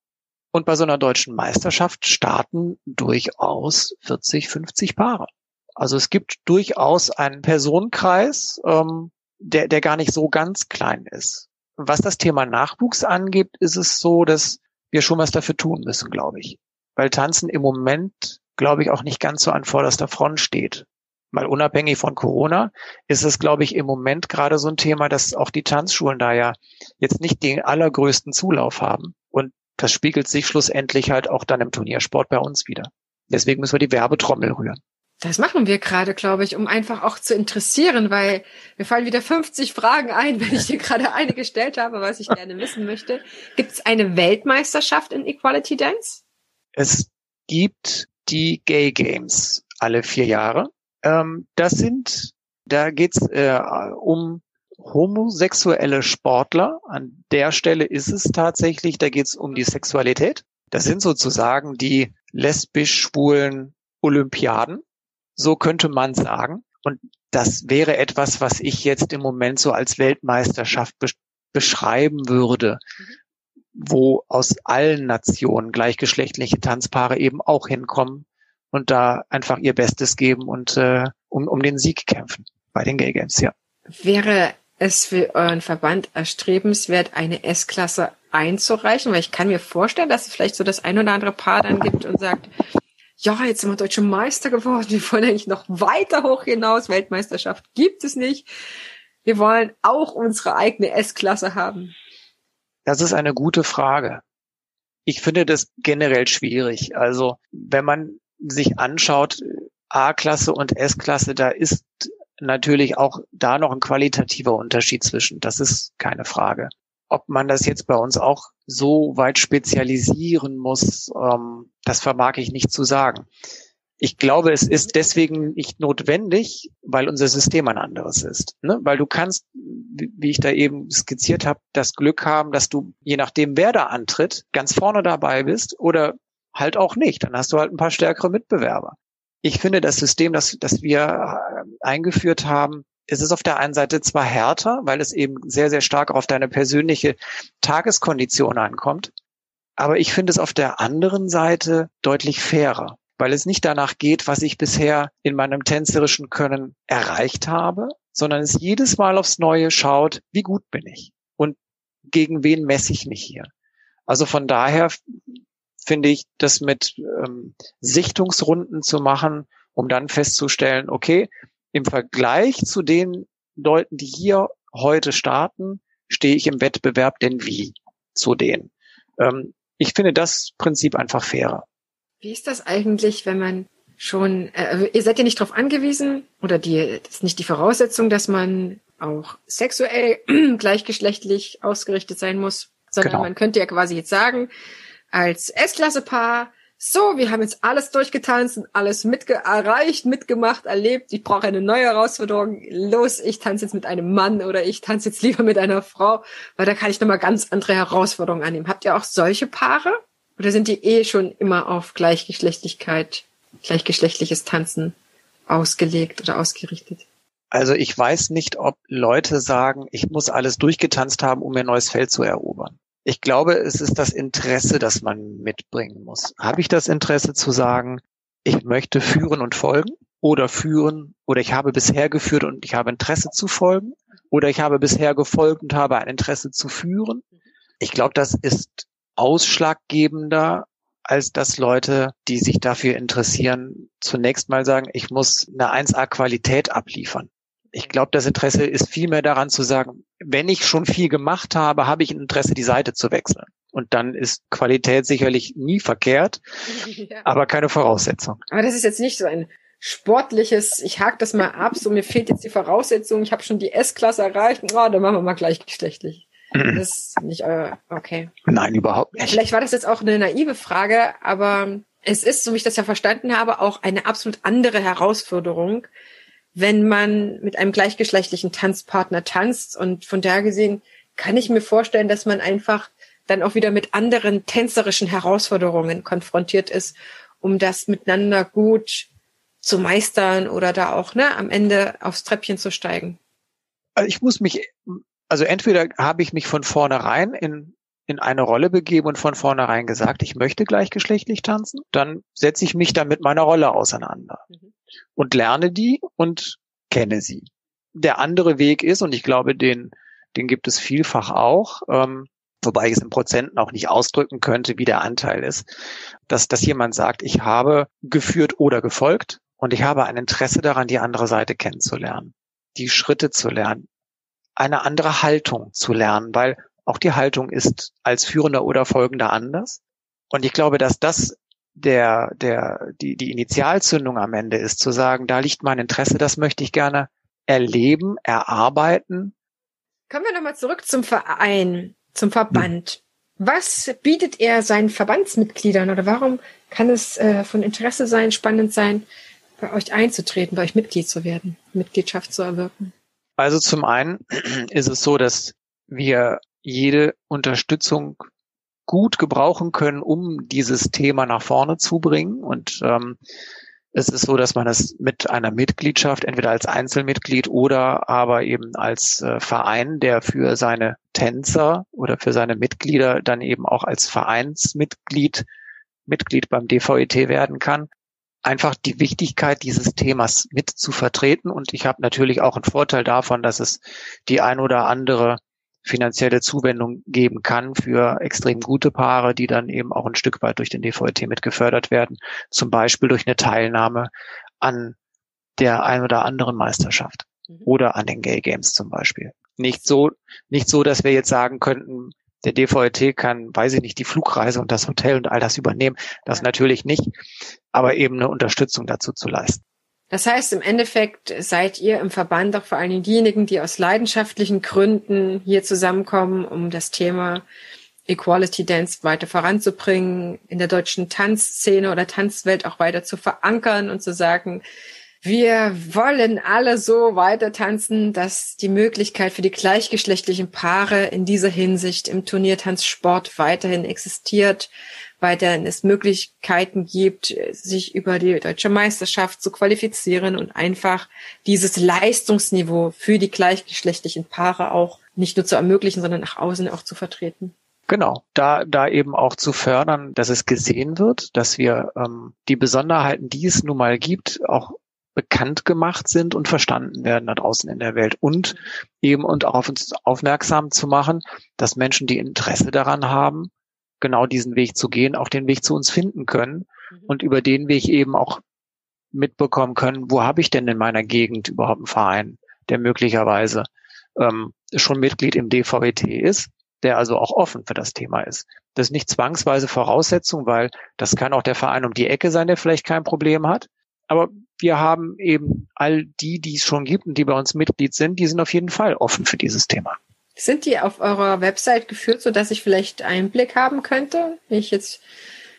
Und bei so einer deutschen Meisterschaft starten durchaus 40, 50 Paare. Also es gibt durchaus einen Personenkreis, ähm, der, der gar nicht so ganz klein ist. Was das Thema Nachwuchs angeht, ist es so, dass wir schon was dafür tun müssen, glaube ich. Weil Tanzen im Moment, glaube ich, auch nicht ganz so an vorderster Front steht. Mal unabhängig von Corona ist es, glaube ich, im Moment gerade so ein Thema, dass auch die Tanzschulen da ja jetzt nicht den allergrößten Zulauf haben. Und das spiegelt sich schlussendlich halt auch dann im Turniersport bei uns wieder. Deswegen müssen wir die Werbetrommel rühren. Das machen wir gerade, glaube ich, um einfach auch zu interessieren, weil mir fallen wieder 50 Fragen ein, wenn ich dir gerade eine gestellt habe, was ich gerne wissen möchte. Gibt es eine Weltmeisterschaft in Equality Dance? Es gibt die Gay Games alle vier Jahre. Ähm, das sind, da geht's äh, um homosexuelle Sportler. An der Stelle ist es tatsächlich, da geht's um die Sexualität. Das sind sozusagen die lesbisch-schwulen Olympiaden. So könnte man sagen. Und das wäre etwas, was ich jetzt im Moment so als Weltmeisterschaft be beschreiben würde, mhm. wo aus allen Nationen gleichgeschlechtliche Tanzpaare eben auch hinkommen und da einfach ihr Bestes geben und äh, um, um den Sieg kämpfen bei den Gay Games, ja. Wäre es für euren Verband erstrebenswert, eine S-Klasse einzureichen? Weil ich kann mir vorstellen, dass es vielleicht so das ein oder andere Paar dann gibt und sagt, ja, jetzt sind wir deutsche Meister geworden, wir wollen eigentlich noch weiter hoch hinaus, Weltmeisterschaft gibt es nicht. Wir wollen auch unsere eigene S-Klasse haben. Das ist eine gute Frage. Ich finde das generell schwierig. Also wenn man sich anschaut, A-Klasse und S-Klasse, da ist natürlich auch da noch ein qualitativer Unterschied zwischen. Das ist keine Frage. Ob man das jetzt bei uns auch so weit spezialisieren muss, ähm, das vermag ich nicht zu sagen. Ich glaube, es ist deswegen nicht notwendig, weil unser System ein anderes ist. Ne? Weil du kannst, wie ich da eben skizziert habe, das Glück haben, dass du, je nachdem, wer da antritt, ganz vorne dabei bist oder halt auch nicht. Dann hast du halt ein paar stärkere Mitbewerber. Ich finde, das System, das, das wir äh, eingeführt haben, es ist auf der einen Seite zwar härter, weil es eben sehr, sehr stark auf deine persönliche Tageskondition ankommt, aber ich finde es auf der anderen Seite deutlich fairer weil es nicht danach geht, was ich bisher in meinem tänzerischen Können erreicht habe, sondern es jedes Mal aufs Neue schaut, wie gut bin ich und gegen wen messe ich mich hier. Also von daher finde ich, das mit ähm, Sichtungsrunden zu machen, um dann festzustellen, okay, im Vergleich zu den Leuten, die hier heute starten, stehe ich im Wettbewerb denn wie zu denen. Ähm, ich finde das Prinzip einfach fairer. Wie ist das eigentlich, wenn man schon, äh, ihr seid ja nicht darauf angewiesen oder die, das ist nicht die Voraussetzung, dass man auch sexuell gleichgeschlechtlich ausgerichtet sein muss, sondern genau. man könnte ja quasi jetzt sagen, als S-Klasse-Paar, so, wir haben jetzt alles durchgetanzt und alles mitge erreicht, mitgemacht, erlebt. Ich brauche eine neue Herausforderung. Los, ich tanze jetzt mit einem Mann oder ich tanze jetzt lieber mit einer Frau, weil da kann ich nochmal ganz andere Herausforderungen annehmen. Habt ihr auch solche Paare? Oder sind die eh schon immer auf Gleichgeschlechtlichkeit, gleichgeschlechtliches Tanzen ausgelegt oder ausgerichtet? Also ich weiß nicht, ob Leute sagen, ich muss alles durchgetanzt haben, um mir ein neues Feld zu erobern. Ich glaube, es ist das Interesse, das man mitbringen muss. Habe ich das Interesse zu sagen, ich möchte führen und folgen oder führen oder ich habe bisher geführt und ich habe Interesse zu folgen oder ich habe bisher gefolgt und habe ein Interesse zu führen? Ich glaube, das ist ausschlaggebender, als dass Leute, die sich dafür interessieren, zunächst mal sagen, ich muss eine 1A-Qualität abliefern. Ich glaube, das Interesse ist viel mehr daran zu sagen, wenn ich schon viel gemacht habe, habe ich ein Interesse, die Seite zu wechseln. Und dann ist Qualität sicherlich nie verkehrt, ja. aber keine Voraussetzung. Aber das ist jetzt nicht so ein sportliches, ich hake das mal ab, so mir fehlt jetzt die Voraussetzung, ich habe schon die S-Klasse erreicht, oh, dann machen wir mal gleichgeschlechtlich. Mhm. Das ist nicht euer, okay. Nein, überhaupt nicht. Vielleicht war das jetzt auch eine naive Frage, aber es ist, so wie ich das ja verstanden habe, auch eine absolut andere Herausforderung, wenn man mit einem gleichgeschlechtlichen Tanzpartner tanzt. Und von daher gesehen kann ich mir vorstellen, dass man einfach dann auch wieder mit anderen tänzerischen Herausforderungen konfrontiert ist, um das miteinander gut zu meistern oder da auch ne, am Ende aufs Treppchen zu steigen. Also ich muss mich also entweder habe ich mich von vornherein in, in eine Rolle begeben und von vornherein gesagt, ich möchte gleichgeschlechtlich tanzen, dann setze ich mich dann mit meiner Rolle auseinander mhm. und lerne die und kenne sie. Der andere Weg ist, und ich glaube, den, den gibt es vielfach auch, ähm, wobei ich es in Prozenten auch nicht ausdrücken könnte, wie der Anteil ist, dass, dass jemand sagt, ich habe geführt oder gefolgt und ich habe ein Interesse daran, die andere Seite kennenzulernen, die Schritte zu lernen, eine andere Haltung zu lernen, weil auch die Haltung ist als Führender oder Folgender anders. Und ich glaube, dass das der, der, die, die Initialzündung am Ende ist, zu sagen, da liegt mein Interesse, das möchte ich gerne erleben, erarbeiten. Kommen wir nochmal zurück zum Verein, zum Verband. Was bietet er seinen Verbandsmitgliedern oder warum kann es äh, von Interesse sein, spannend sein, bei euch einzutreten, bei euch Mitglied zu werden, Mitgliedschaft zu erwirken? Also zum einen ist es so, dass wir jede Unterstützung gut gebrauchen können, um dieses Thema nach vorne zu bringen. Und ähm, es ist so, dass man es mit einer Mitgliedschaft, entweder als Einzelmitglied oder aber eben als äh, Verein, der für seine Tänzer oder für seine Mitglieder dann eben auch als Vereinsmitglied Mitglied beim DVET werden kann, einfach die Wichtigkeit dieses Themas mit zu vertreten. Und ich habe natürlich auch einen Vorteil davon, dass es die ein oder andere finanzielle Zuwendung geben kann für extrem gute Paare, die dann eben auch ein Stück weit durch den DVT mit gefördert werden. Zum Beispiel durch eine Teilnahme an der ein oder anderen Meisterschaft mhm. oder an den Gay Games zum Beispiel. Nicht so, nicht so, dass wir jetzt sagen könnten, der DVT kann, weiß ich nicht, die Flugreise und das Hotel und all das übernehmen. Das natürlich nicht, aber eben eine Unterstützung dazu zu leisten. Das heißt, im Endeffekt seid ihr im Verband auch vor allen Dingen diejenigen, die aus leidenschaftlichen Gründen hier zusammenkommen, um das Thema Equality Dance weiter voranzubringen, in der deutschen Tanzszene oder Tanzwelt auch weiter zu verankern und zu sagen, wir wollen alle so weiter tanzen, dass die Möglichkeit für die gleichgeschlechtlichen Paare in dieser Hinsicht im Turniertanzsport weiterhin existiert, weiterhin es Möglichkeiten gibt, sich über die deutsche Meisterschaft zu qualifizieren und einfach dieses Leistungsniveau für die gleichgeschlechtlichen Paare auch nicht nur zu ermöglichen, sondern nach außen auch zu vertreten. Genau, da, da eben auch zu fördern, dass es gesehen wird, dass wir ähm, die Besonderheiten, die es nun mal gibt, auch bekannt gemacht sind und verstanden werden da draußen in der Welt und eben und auch auf uns aufmerksam zu machen, dass Menschen, die Interesse daran haben, genau diesen Weg zu gehen, auch den Weg zu uns finden können mhm. und über den Weg eben auch mitbekommen können, wo habe ich denn in meiner Gegend überhaupt einen Verein, der möglicherweise ähm, schon Mitglied im DVET ist, der also auch offen für das Thema ist. Das ist nicht zwangsweise Voraussetzung, weil das kann auch der Verein um die Ecke sein, der vielleicht kein Problem hat. Aber wir haben eben all die, die es schon gibt und die bei uns Mitglied sind, die sind auf jeden Fall offen für dieses Thema. Sind die auf eurer Website geführt, so dass ich vielleicht Einblick haben könnte, wenn ich jetzt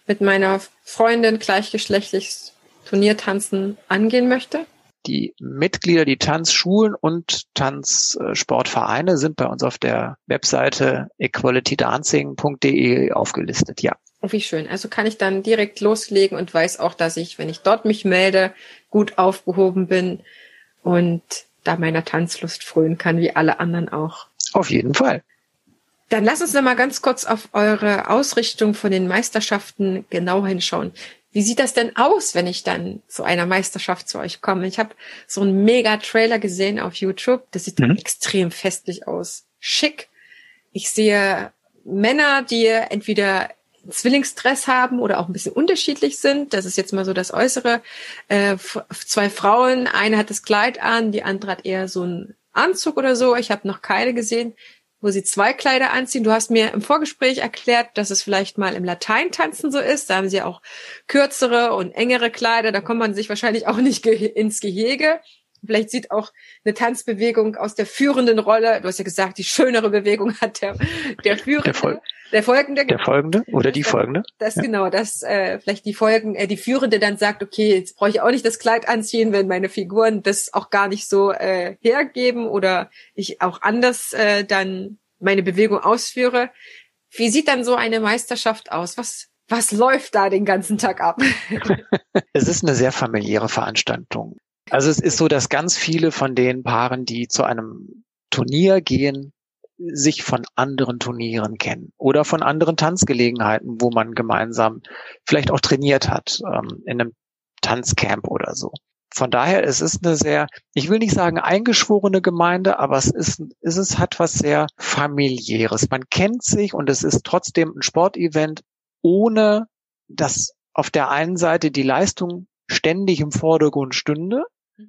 mit meiner Freundin gleichgeschlechtlich Turniertanzen angehen möchte? Die Mitglieder, die Tanzschulen und Tanzsportvereine sind bei uns auf der Webseite equalitydancing.de aufgelistet, ja. Oh, wie schön. Also kann ich dann direkt loslegen und weiß auch, dass ich, wenn ich dort mich melde, gut aufgehoben bin und da meiner Tanzlust frönen kann, wie alle anderen auch. Auf jeden Fall. Dann lass uns noch mal ganz kurz auf eure Ausrichtung von den Meisterschaften genau hinschauen. Wie sieht das denn aus, wenn ich dann zu einer Meisterschaft zu euch komme? Ich habe so einen mega Trailer gesehen auf YouTube. Das sieht mhm. extrem festlich aus. Schick. Ich sehe Männer, die entweder Zwillingsdress haben oder auch ein bisschen unterschiedlich sind. Das ist jetzt mal so das Äußere. Äh, zwei Frauen, eine hat das Kleid an, die andere hat eher so einen Anzug oder so. Ich habe noch keine gesehen, wo sie zwei Kleider anziehen. Du hast mir im Vorgespräch erklärt, dass es vielleicht mal im Lateintanzen so ist. Da haben sie auch kürzere und engere Kleider. Da kommt man sich wahrscheinlich auch nicht ins Gehege. Vielleicht sieht auch eine Tanzbewegung aus der führenden Rolle, du hast ja gesagt, die schönere Bewegung hat der, der führende. Der, Fol der folgende. Der folgende oder die folgende. Das ja. genau, dass äh, vielleicht die Folgen, äh, die Führende dann sagt, okay, jetzt brauche ich auch nicht das Kleid anziehen, wenn meine Figuren das auch gar nicht so äh, hergeben oder ich auch anders äh, dann meine Bewegung ausführe. Wie sieht dann so eine Meisterschaft aus? Was was läuft da den ganzen Tag ab? es ist eine sehr familiäre Veranstaltung. Also es ist so, dass ganz viele von den Paaren, die zu einem Turnier gehen, sich von anderen Turnieren kennen oder von anderen Tanzgelegenheiten, wo man gemeinsam vielleicht auch trainiert hat, ähm, in einem Tanzcamp oder so. Von daher, es ist eine sehr, ich will nicht sagen eingeschworene Gemeinde, aber es ist, es ist, hat was sehr familiäres. Man kennt sich und es ist trotzdem ein Sportevent, ohne dass auf der einen Seite die Leistung ständig im Vordergrund stünde.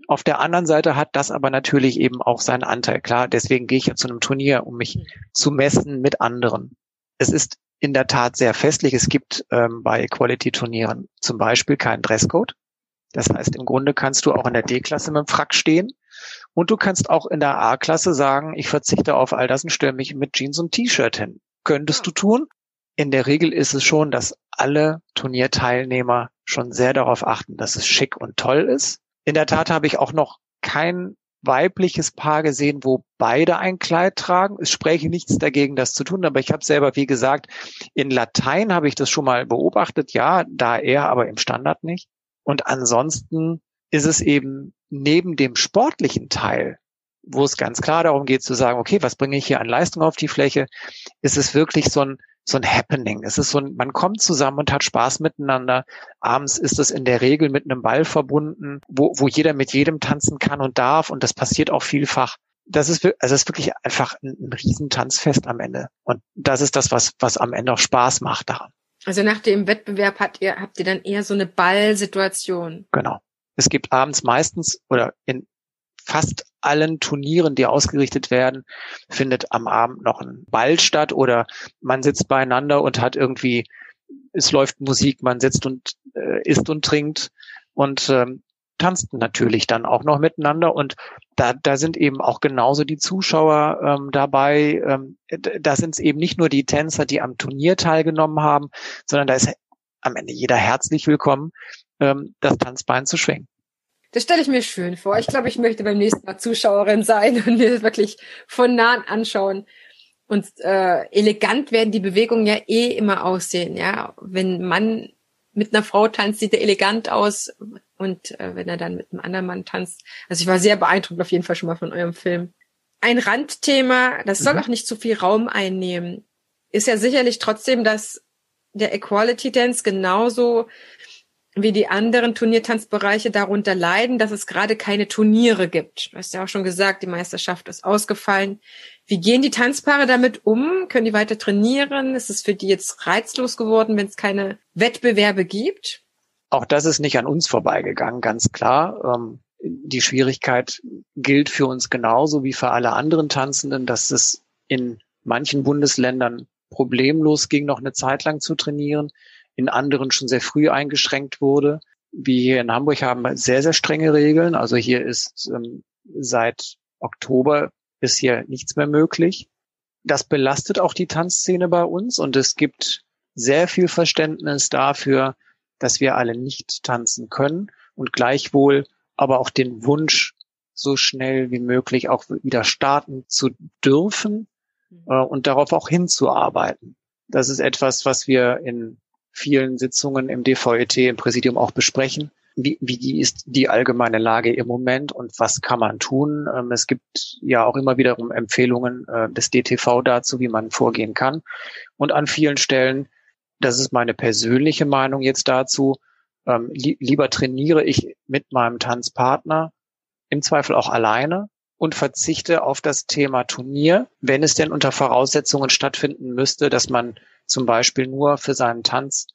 Auf der anderen Seite hat das aber natürlich eben auch seinen Anteil. Klar, deswegen gehe ich ja zu einem Turnier, um mich mhm. zu messen mit anderen. Es ist in der Tat sehr festlich. Es gibt ähm, bei Quality-Turnieren zum Beispiel keinen Dresscode. Das heißt, im Grunde kannst du auch in der D-Klasse mit dem Frack stehen und du kannst auch in der A-Klasse sagen, ich verzichte auf all das und stelle mich mit Jeans und T-Shirt hin. Könntest du tun. In der Regel ist es schon, dass alle Turnierteilnehmer schon sehr darauf achten, dass es schick und toll ist in der Tat habe ich auch noch kein weibliches Paar gesehen, wo beide ein Kleid tragen. Es spräche nichts dagegen, das zu tun, aber ich habe selber, wie gesagt, in Latein habe ich das schon mal beobachtet, ja, da eher, aber im Standard nicht. Und ansonsten ist es eben neben dem sportlichen Teil, wo es ganz klar darum geht zu sagen, okay, was bringe ich hier an Leistung auf die Fläche, ist es wirklich so ein so ein Happening. Es ist so ein, man kommt zusammen und hat Spaß miteinander. Abends ist es in der Regel mit einem Ball verbunden, wo, wo jeder mit jedem tanzen kann und darf. Und das passiert auch vielfach. Das ist, also das ist wirklich einfach ein, ein Riesentanzfest am Ende. Und das ist das, was, was am Ende auch Spaß macht daran. Also nach dem Wettbewerb habt ihr, habt ihr dann eher so eine Ballsituation. Genau. Es gibt abends meistens oder in fast allen Turnieren, die ausgerichtet werden, findet am Abend noch ein Ball statt oder man sitzt beieinander und hat irgendwie, es läuft Musik, man sitzt und äh, isst und trinkt und ähm, tanzten natürlich dann auch noch miteinander und da, da sind eben auch genauso die Zuschauer ähm, dabei. Ähm, da sind es eben nicht nur die Tänzer, die am Turnier teilgenommen haben, sondern da ist am Ende jeder herzlich willkommen, ähm, das Tanzbein zu schwingen. Das stelle ich mir schön vor. Ich glaube, ich möchte beim nächsten Mal Zuschauerin sein und mir das wirklich von nahen anschauen. Und äh, elegant werden die Bewegungen ja eh immer aussehen. Ja, wenn man mit einer Frau tanzt, sieht er elegant aus. Und äh, wenn er dann mit einem anderen Mann tanzt. Also ich war sehr beeindruckt auf jeden Fall schon mal von eurem Film. Ein Randthema, das soll mhm. auch nicht zu viel Raum einnehmen, ist ja sicherlich trotzdem, dass der Equality Dance genauso wie die anderen Turniertanzbereiche darunter leiden, dass es gerade keine Turniere gibt. Du hast ja auch schon gesagt, die Meisterschaft ist ausgefallen. Wie gehen die Tanzpaare damit um? Können die weiter trainieren? Ist es für die jetzt reizlos geworden, wenn es keine Wettbewerbe gibt? Auch das ist nicht an uns vorbeigegangen, ganz klar. Ähm, die Schwierigkeit gilt für uns genauso wie für alle anderen Tanzenden, dass es in manchen Bundesländern problemlos ging, noch eine Zeit lang zu trainieren in anderen schon sehr früh eingeschränkt wurde. Wir hier in Hamburg haben sehr, sehr strenge Regeln. Also hier ist ähm, seit Oktober ist hier nichts mehr möglich. Das belastet auch die Tanzszene bei uns und es gibt sehr viel Verständnis dafür, dass wir alle nicht tanzen können und gleichwohl aber auch den Wunsch, so schnell wie möglich auch wieder starten zu dürfen mhm. äh, und darauf auch hinzuarbeiten. Das ist etwas, was wir in vielen Sitzungen im DVET, im Präsidium auch besprechen. Wie, wie ist die allgemeine Lage im Moment und was kann man tun? Ähm, es gibt ja auch immer wiederum Empfehlungen äh, des DTV dazu, wie man vorgehen kann. Und an vielen Stellen, das ist meine persönliche Meinung jetzt dazu, ähm, li lieber trainiere ich mit meinem Tanzpartner, im Zweifel auch alleine und verzichte auf das Thema Turnier, wenn es denn unter Voraussetzungen stattfinden müsste, dass man zum Beispiel nur für seinen Tanz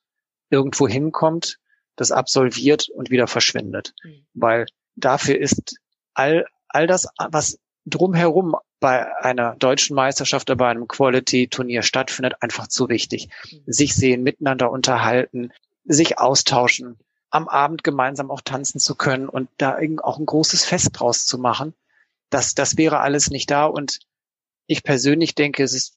irgendwo hinkommt, das absolviert und wieder verschwindet. Mhm. Weil dafür ist all, all das, was drumherum bei einer deutschen Meisterschaft oder bei einem Quality-Turnier stattfindet, einfach zu wichtig. Mhm. Sich sehen, miteinander unterhalten, sich austauschen, am Abend gemeinsam auch tanzen zu können und da auch ein großes Fest draus zu machen. Das, das wäre alles nicht da. Und ich persönlich denke, es ist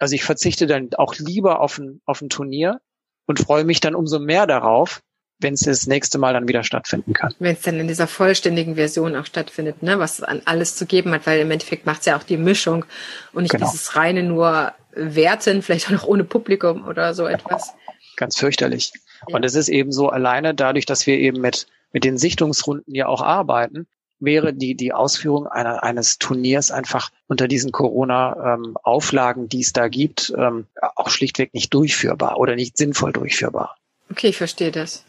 also ich verzichte dann auch lieber auf ein, auf ein Turnier und freue mich dann umso mehr darauf, wenn es das nächste Mal dann wieder stattfinden kann. Wenn es dann in dieser vollständigen Version auch stattfindet, ne, was an alles zu geben hat, weil im Endeffekt macht es ja auch die Mischung und nicht genau. dieses reine nur Werten, vielleicht auch noch ohne Publikum oder so etwas. Ganz fürchterlich. Ja. Und es ist eben so alleine dadurch, dass wir eben mit, mit den Sichtungsrunden ja auch arbeiten, wäre die, die Ausführung einer, eines Turniers einfach unter diesen Corona-Auflagen, ähm, die es da gibt, ähm, auch schlichtweg nicht durchführbar oder nicht sinnvoll durchführbar. Okay, ich verstehe das.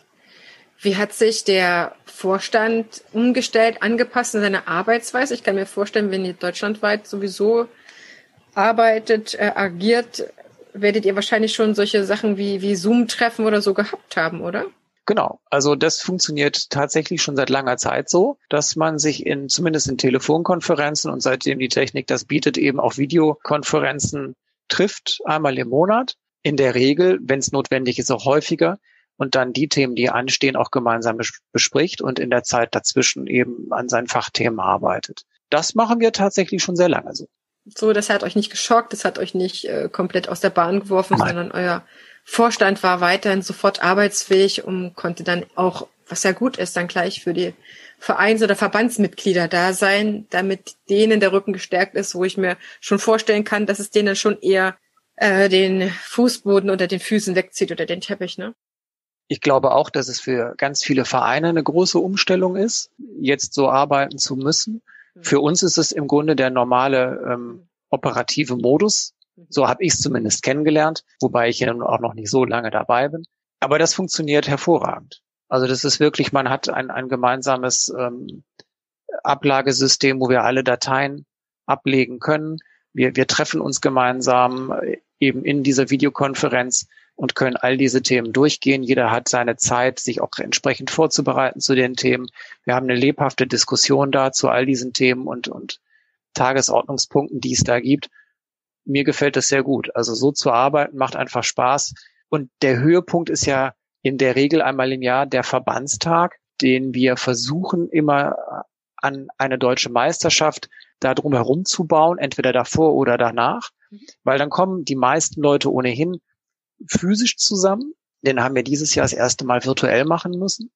Wie hat sich der Vorstand umgestellt, angepasst in seiner Arbeitsweise? Ich kann mir vorstellen, wenn ihr deutschlandweit sowieso arbeitet, äh, agiert, werdet ihr wahrscheinlich schon solche Sachen wie, wie Zoom-Treffen oder so gehabt haben, oder? Genau. Also das funktioniert tatsächlich schon seit langer Zeit so, dass man sich in, zumindest in Telefonkonferenzen und seitdem die Technik das bietet, eben auch Videokonferenzen trifft, einmal im Monat. In der Regel, wenn es notwendig ist, auch häufiger und dann die Themen, die anstehen, auch gemeinsam bespricht und in der Zeit dazwischen eben an seinen Fachthemen arbeitet. Das machen wir tatsächlich schon sehr lange so. So, das hat euch nicht geschockt, das hat euch nicht äh, komplett aus der Bahn geworfen, Nein. sondern euer Vorstand war weiterhin sofort arbeitsfähig und konnte dann auch, was ja gut ist, dann gleich für die Vereins- oder Verbandsmitglieder da sein, damit denen der Rücken gestärkt ist, wo ich mir schon vorstellen kann, dass es denen schon eher äh, den Fußboden unter den Füßen wegzieht oder den Teppich, ne? Ich glaube auch, dass es für ganz viele Vereine eine große Umstellung ist, jetzt so arbeiten zu müssen. Mhm. Für uns ist es im Grunde der normale ähm, operative Modus, so habe ich es zumindest kennengelernt, wobei ich ja auch noch nicht so lange dabei bin. Aber das funktioniert hervorragend. Also das ist wirklich, man hat ein, ein gemeinsames ähm, Ablagesystem, wo wir alle Dateien ablegen können. Wir, wir treffen uns gemeinsam äh, eben in dieser Videokonferenz und können all diese Themen durchgehen. Jeder hat seine Zeit, sich auch entsprechend vorzubereiten zu den Themen. Wir haben eine lebhafte Diskussion da zu all diesen Themen und, und Tagesordnungspunkten, die es da gibt mir gefällt das sehr gut. Also so zu arbeiten macht einfach Spaß. Und der Höhepunkt ist ja in der Regel einmal im Jahr der Verbandstag. den wir versuchen immer an eine deutsche Meisterschaft da drum herum zu bauen, entweder davor oder danach, mhm. weil dann kommen die meisten Leute ohnehin physisch zusammen. Den haben wir dieses Jahr das erste Mal virtuell machen müssen.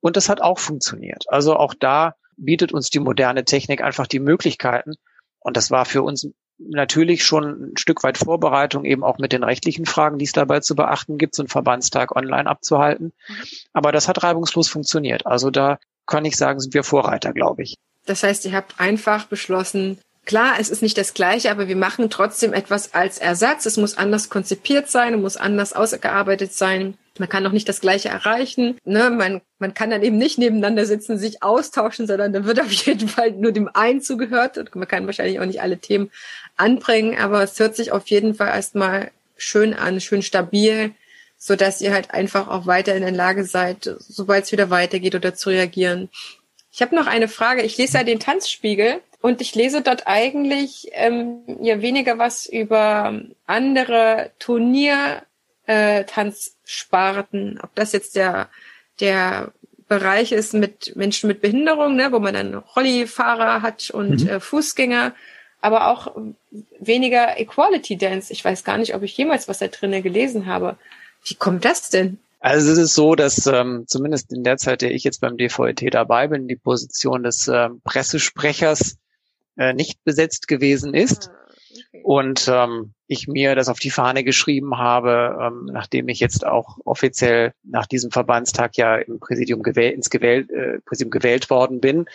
Und das hat auch funktioniert. Also auch da bietet uns die moderne Technik einfach die Möglichkeiten. Und das war für uns natürlich schon ein Stück weit Vorbereitung, eben auch mit den rechtlichen Fragen, die es dabei zu beachten gibt, so einen Verbandstag online abzuhalten. Mhm. Aber das hat reibungslos funktioniert. Also da kann ich sagen, sind wir Vorreiter, glaube ich. Das heißt, ihr habt einfach beschlossen, klar, es ist nicht das Gleiche, aber wir machen trotzdem etwas als Ersatz. Es muss anders konzipiert sein, es muss anders ausgearbeitet sein. Man kann auch nicht das Gleiche erreichen. Ne? Man, man kann dann eben nicht nebeneinander sitzen, sich austauschen, sondern da wird auf jeden Fall nur dem einen zugehört. Und man kann wahrscheinlich auch nicht alle Themen anbringen, aber es hört sich auf jeden Fall erstmal schön an, schön stabil, so dass ihr halt einfach auch weiter in der Lage seid, sobald es wieder weitergeht oder zu reagieren. Ich habe noch eine Frage. Ich lese ja den Tanzspiegel und ich lese dort eigentlich ähm, ja weniger was über andere Turnier äh, Tanzsparten, ob das jetzt der der Bereich ist mit Menschen mit Behinderung, ne, wo man dann Rollifahrer hat und mhm. äh, Fußgänger, aber auch weniger Equality Dance. Ich weiß gar nicht, ob ich jemals was da drinnen gelesen habe. Wie kommt das denn? Also es ist so, dass ähm, zumindest in der Zeit, der ich jetzt beim DVET dabei bin, die Position des äh, Pressesprechers äh, nicht besetzt gewesen ist. Ah, okay. Und ähm, ich mir das auf die Fahne geschrieben habe, ähm, nachdem ich jetzt auch offiziell nach diesem Verbandstag ja im Präsidium gewählt, ins gewählt, äh, Präsidium gewählt worden bin,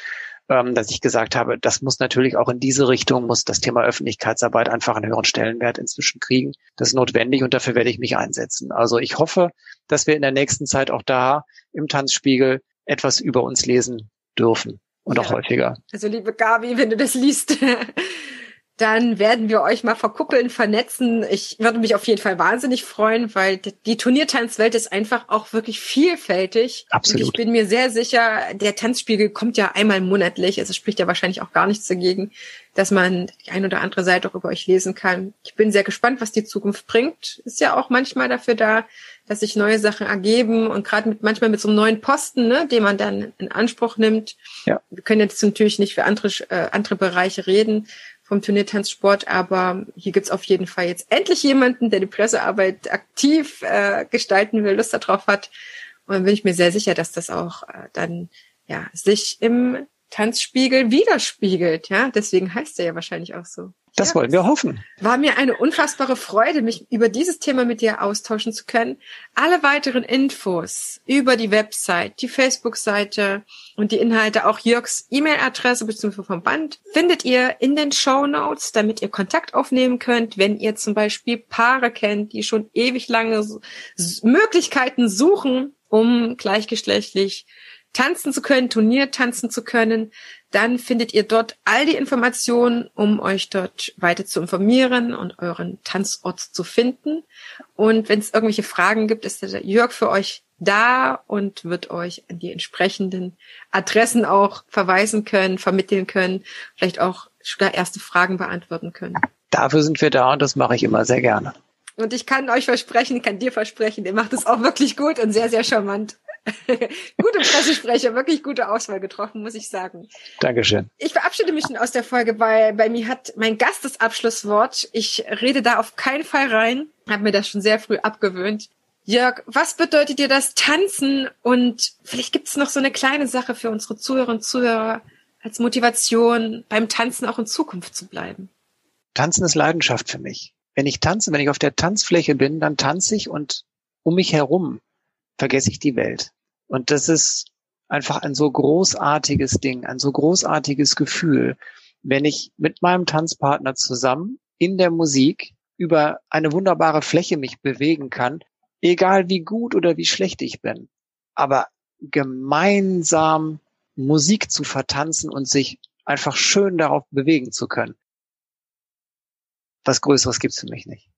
ähm, dass ich gesagt habe, das muss natürlich auch in diese Richtung, muss das Thema Öffentlichkeitsarbeit einfach einen höheren Stellenwert inzwischen kriegen. Das ist notwendig und dafür werde ich mich einsetzen. Also ich hoffe, dass wir in der nächsten Zeit auch da im Tanzspiegel etwas über uns lesen dürfen und ja. auch häufiger. Also liebe Gabi, wenn du das liest, dann werden wir euch mal verkuppeln, vernetzen. Ich würde mich auf jeden Fall wahnsinnig freuen, weil die Turniertanzwelt ist einfach auch wirklich vielfältig. Absolut. Und ich bin mir sehr sicher, der Tanzspiegel kommt ja einmal monatlich. Also spricht ja wahrscheinlich auch gar nichts dagegen, dass man die ein oder andere Seite auch über euch lesen kann. Ich bin sehr gespannt, was die Zukunft bringt. Ist ja auch manchmal dafür da, dass sich neue Sachen ergeben und gerade mit manchmal mit so einem neuen Posten, ne, den man dann in Anspruch nimmt. Ja. Wir können jetzt natürlich nicht für andere, äh, andere Bereiche reden, vom Turniertanzsport, aber hier gibt's auf jeden Fall jetzt endlich jemanden, der die Pressearbeit aktiv äh, gestalten will, Lust darauf hat. Und dann bin ich mir sehr sicher, dass das auch äh, dann ja sich im Tanzspiegel widerspiegelt. Ja, deswegen heißt er ja wahrscheinlich auch so. Das wollen wir hoffen. War mir eine unfassbare Freude, mich über dieses Thema mit dir austauschen zu können. Alle weiteren Infos über die Website, die Facebook-Seite und die Inhalte, auch Jörgs E-Mail-Adresse bzw. vom Band, findet ihr in den Show Notes, damit ihr Kontakt aufnehmen könnt, wenn ihr zum Beispiel Paare kennt, die schon ewig lange Möglichkeiten suchen, um gleichgeschlechtlich tanzen zu können, Turnier tanzen zu können, dann findet ihr dort all die Informationen, um euch dort weiter zu informieren und euren Tanzort zu finden. Und wenn es irgendwelche Fragen gibt, ist der Jörg für euch da und wird euch an die entsprechenden Adressen auch verweisen können, vermitteln können, vielleicht auch erste Fragen beantworten können. Dafür sind wir da und das mache ich immer sehr gerne. Und ich kann euch versprechen, ich kann dir versprechen, ihr macht es auch wirklich gut und sehr, sehr charmant. gute Pressesprecher, wirklich gute Auswahl getroffen, muss ich sagen. Dankeschön. Ich verabschiede mich aus der Folge, weil bei mir hat mein Gast das Abschlusswort. Ich rede da auf keinen Fall rein, habe mir das schon sehr früh abgewöhnt. Jörg, was bedeutet dir das Tanzen? Und vielleicht gibt es noch so eine kleine Sache für unsere Zuhörer und Zuhörer als Motivation, beim Tanzen auch in Zukunft zu bleiben. Tanzen ist Leidenschaft für mich. Wenn ich tanze, wenn ich auf der Tanzfläche bin, dann tanze ich und um mich herum vergesse ich die Welt. Und das ist einfach ein so großartiges Ding, ein so großartiges Gefühl, wenn ich mit meinem Tanzpartner zusammen in der Musik über eine wunderbare Fläche mich bewegen kann, egal wie gut oder wie schlecht ich bin, aber gemeinsam Musik zu vertanzen und sich einfach schön darauf bewegen zu können. Was Größeres gibt's für mich nicht.